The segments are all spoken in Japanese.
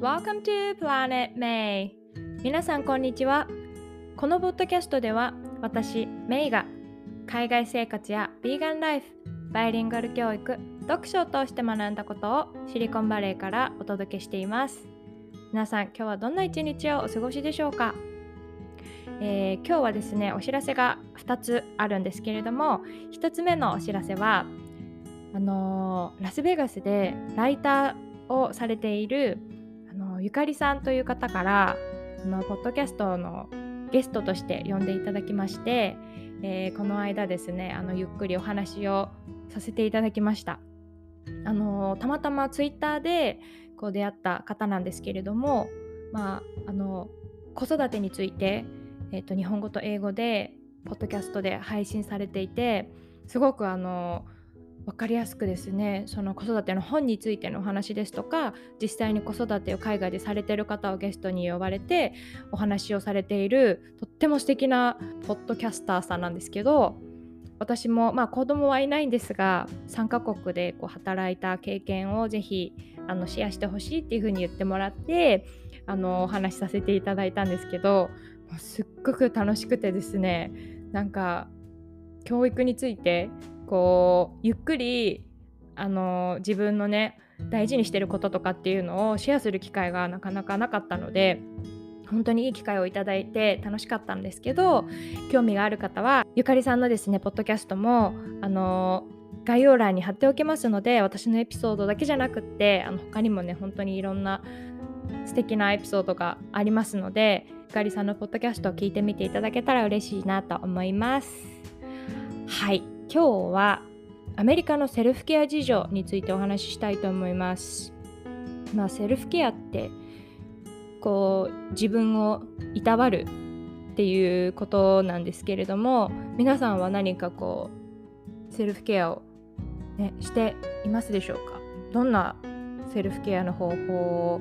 Welcome to Planet May. 皆さんこんにちは。このポッドキャストでは私メイが海外生活やヴィーガンライフバイリンガル教育読書を通して学んだことをシリコンバレーからお届けしています。皆さん今日はどんな一日をお過ごしでしょうか？えー、今日はですねお知らせが2つあるんですけれども1つ目のお知らせはあのー、ラスベガスでライターをされているゆかりさんという方からあのポッドキャストのゲストとして呼んでいただきまして、えー、この間ですねあのゆっくりお話をさせていただきました。あのたまたまツイッターでこう出会った方なんですけれども、まあ、あの子育てについて、えーと、日本語と英語でポッドキャストで配信されていてすごくあの分かりやすくですねその子育ての本についてのお話ですとか実際に子育てを海外でされてる方をゲストに呼ばれてお話をされているとっても素敵なポッドキャスターさんなんですけど私もまあ子供はいないんですが3カ国でこう働いた経験をぜひあのシェアしてほしいっていうふうに言ってもらってあのお話しさせていただいたんですけどすっごく楽しくてですねなんか教育についてこうゆっくりあの自分のね大事にしてることとかっていうのをシェアする機会がなかなかなかったので本当にいい機会をいただいて楽しかったんですけど興味がある方はゆかりさんのですねポッドキャストもあの概要欄に貼っておきますので私のエピソードだけじゃなくってあの他にもね本当にいろんな素敵なエピソードがありますのでゆかりさんのポッドキャストを聞いてみていただけたら嬉しいなと思います。はい。今日はアメリカのセルフケア事情についてお話ししたいと思います。まあ、セルフケアってこう自分をいたわるっていうことなんですけれども皆さんは何かこうセルフケアを、ね、していますでしょうか？どんなセルフケアの方法を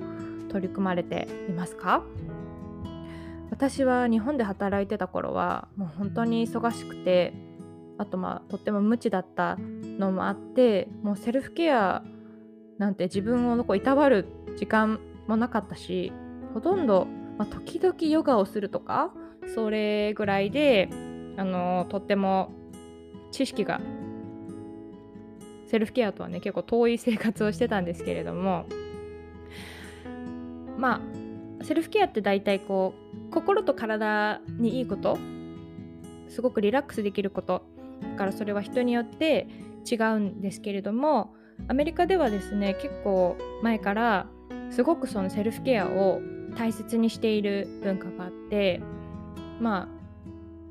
取り組まれていますか？私は日本で働いてた頃はもう本当に忙しくてあとまあとっても無知だったのもあってもうセルフケアなんて自分をこういたわる時間もなかったしほとんど、まあ、時々ヨガをするとかそれぐらいであのとっても知識がセルフケアとはね結構遠い生活をしてたんですけれどもまあセルフケアって大体こう心と体にいいことすごくリラックスできることだからそれは人によって違うんですけれどもアメリカではですね結構前からすごくそのセルフケアを大切にしている文化があってまあ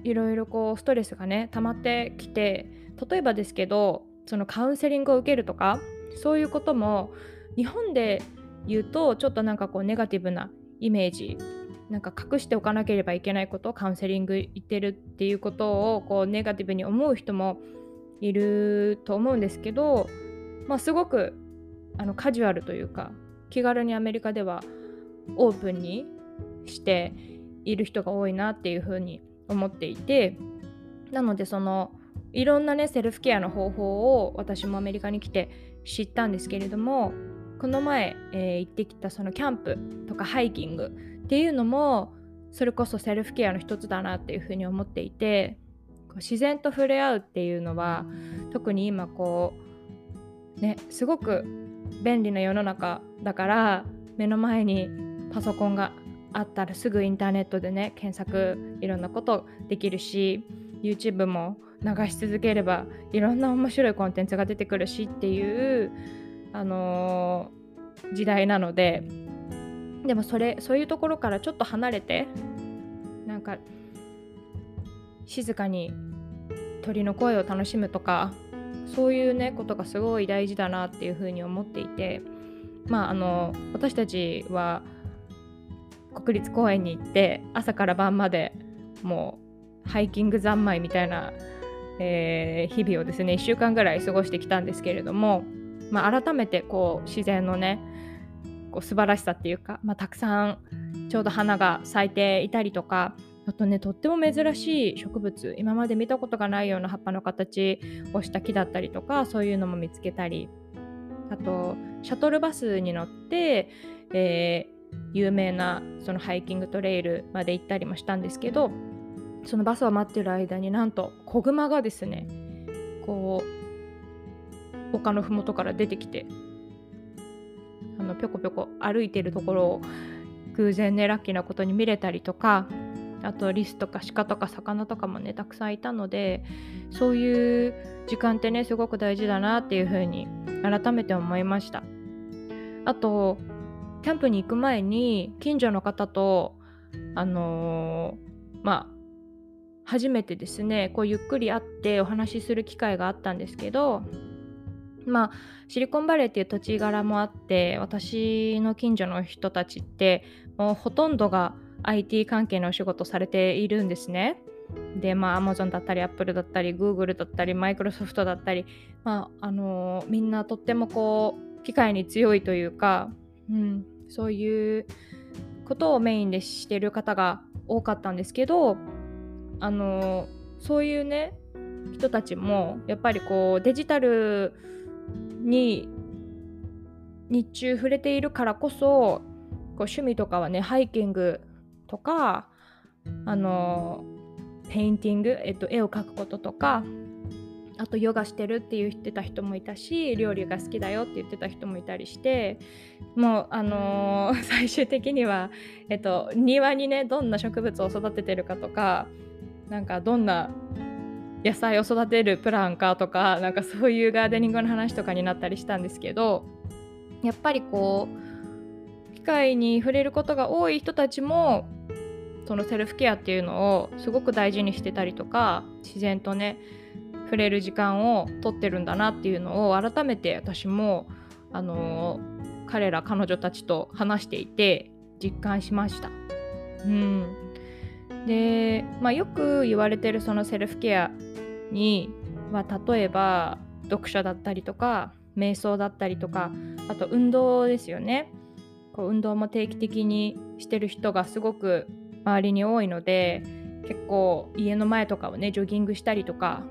いろいろこうストレスがね溜まってきて例えばですけどそのカウンセリングを受けるとかそういうことも日本で言うとちょっとなんかこうネガティブなイメージなんか隠しておかなければいけないことをカウンセリング行ってるっていうことをこうネガティブに思う人もいると思うんですけど、まあ、すごくあのカジュアルというか気軽にアメリカではオープンにしている人が多いなっていうふうに思っていてなのでそのいろんなねセルフケアの方法を私もアメリカに来て知ったんですけれどもこの前、えー、行ってきたそのキャンプとかハイキングっていうのもそれこそセルフケアの一つだなっていうふうに思っていて自然と触れ合うっていうのは特に今こうねすごく便利な世の中だから目の前にパソコンがあったらすぐインターネットでね検索いろんなことできるし YouTube も流し続ければいろんな面白いコンテンツが出てくるしっていう、あのー、時代なのででもそれそういうところからちょっと離れてなんか静かに鳥の声を楽しむとかそういうねことがすごい大事だなっていうふうに思っていてまああの私たちは国立公園に行って朝から晩までもうハイキング三昧みたいな、えー、日々をですね1週間ぐらい過ごしてきたんですけれども、まあ、改めてこう自然のねこう素晴らしさっていうか、まあ、たくさんちょうど花が咲いていたりとかあとねとっても珍しい植物今まで見たことがないような葉っぱの形をした木だったりとかそういうのも見つけたりあとシャトルバスに乗って、え有名なそのハイキングトレイルまで行ったりもしたんですけどそのバスを待ってる間になんと子グマがですねこう丘の麓から出てきてあのぴょこぴょこ歩いてるところを偶然ねラッキーなことに見れたりとかあとリスとか鹿とか魚とかもねたくさんいたのでそういう時間ってねすごく大事だなっていうふうに改めて思いました。あとキャンプに行く前に近所の方とあのー、まあ初めてですねこうゆっくり会ってお話しする機会があったんですけどまあシリコンバレーっていう土地柄もあって私の近所の人たちってもうほとんどが IT 関係のお仕事されているんですね。で、まあ、Amazon だったり、Apple だったり、Google だったり、Microsoft だったり、まあ、あのー、みんなとってもこう、機械に強いというか、うん、そういうことをメインでしてる方が多かったんですけど、あの、そういうね、人たちも、やっぱりこう、デジタルに日中触れているからこそ、こう趣味とかはね、ハイキングとかあの painting、えっと、絵を描くこととかあとヨガしてるって言ってた人もいたし料理が好きだよって言ってた人もいたりしてもうあのー、最終的には、えっと、庭にねどんな植物を育ててるかとかなんかどんな野菜を育てるプランかとかなんかそういうガーデニングの話とかになったりしたんですけどやっぱりこう機械に触れることが多い人たちもそのセルフケアっていうのをすごく大事にしてたりとか自然とね触れる時間をとってるんだなっていうのを改めて私もあの、彼ら彼女たちと話していて実感しました。うん、で、まあ、よく言われてるそのセルフケアには例えば読書だったりとか瞑想だったりとかあと運動ですよね。こう運動も定期的にしてる人がすごく周りに多いので結構家の前とかをねジョギングしたりとか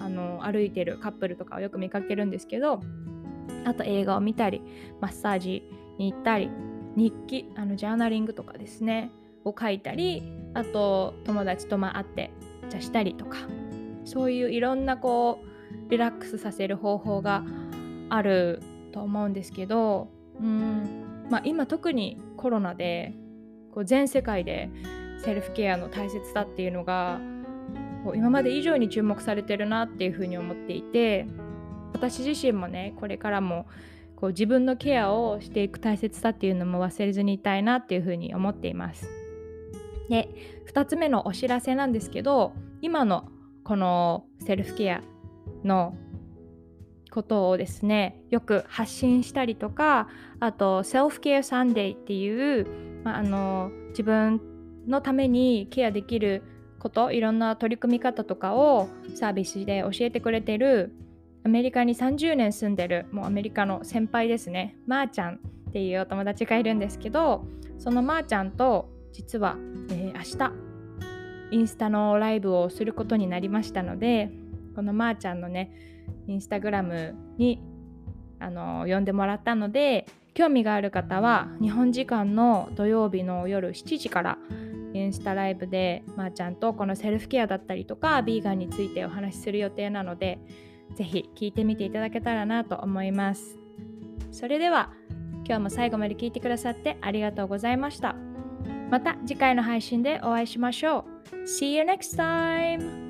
あの歩いてるカップルとかをよく見かけるんですけどあと映画を見たりマッサージに行ったり日記あのジャーナリングとかですねを書いたりあと友達とまあ会ってじゃしたりとかそういういろんなこうリラックスさせる方法があると思うんですけどうんまあ今特にコロナでこう全世界でセルフケアの大切さっていうのがこう今まで以上に注目されてるなっていうふうに思っていて私自身もねこれからもこう自分のケアをしていく大切さっていうのも忘れずにいたいなっていうふうに思っています。で2つ目のお知らせなんですけど今のこのセルフケアのことをですねよく発信したりとかあと self-care Sunday っていうまあ、あの自分のためにケアできることいろんな取り組み方とかをサービスで教えてくれてるアメリカに30年住んでるもうアメリカの先輩ですね。まー、ちゃんっていうお友達がいるんですけどそのまーちゃんと実は、えー、明日インスタのライブをすることになりましたのでこのまーちゃんのねインスタグラムにあの呼んでもらったので興味がある方は日本時間の土曜日の夜7時からインスタライブでまー、あ、ちゃんとこのセルフケアだったりとかビーガンについてお話しする予定なのでぜひ聞いてみていただけたらなと思います。それでは今日も最後まで聞いてくださってありがとうございました。また次回の配信でお会いしましょう See you next time!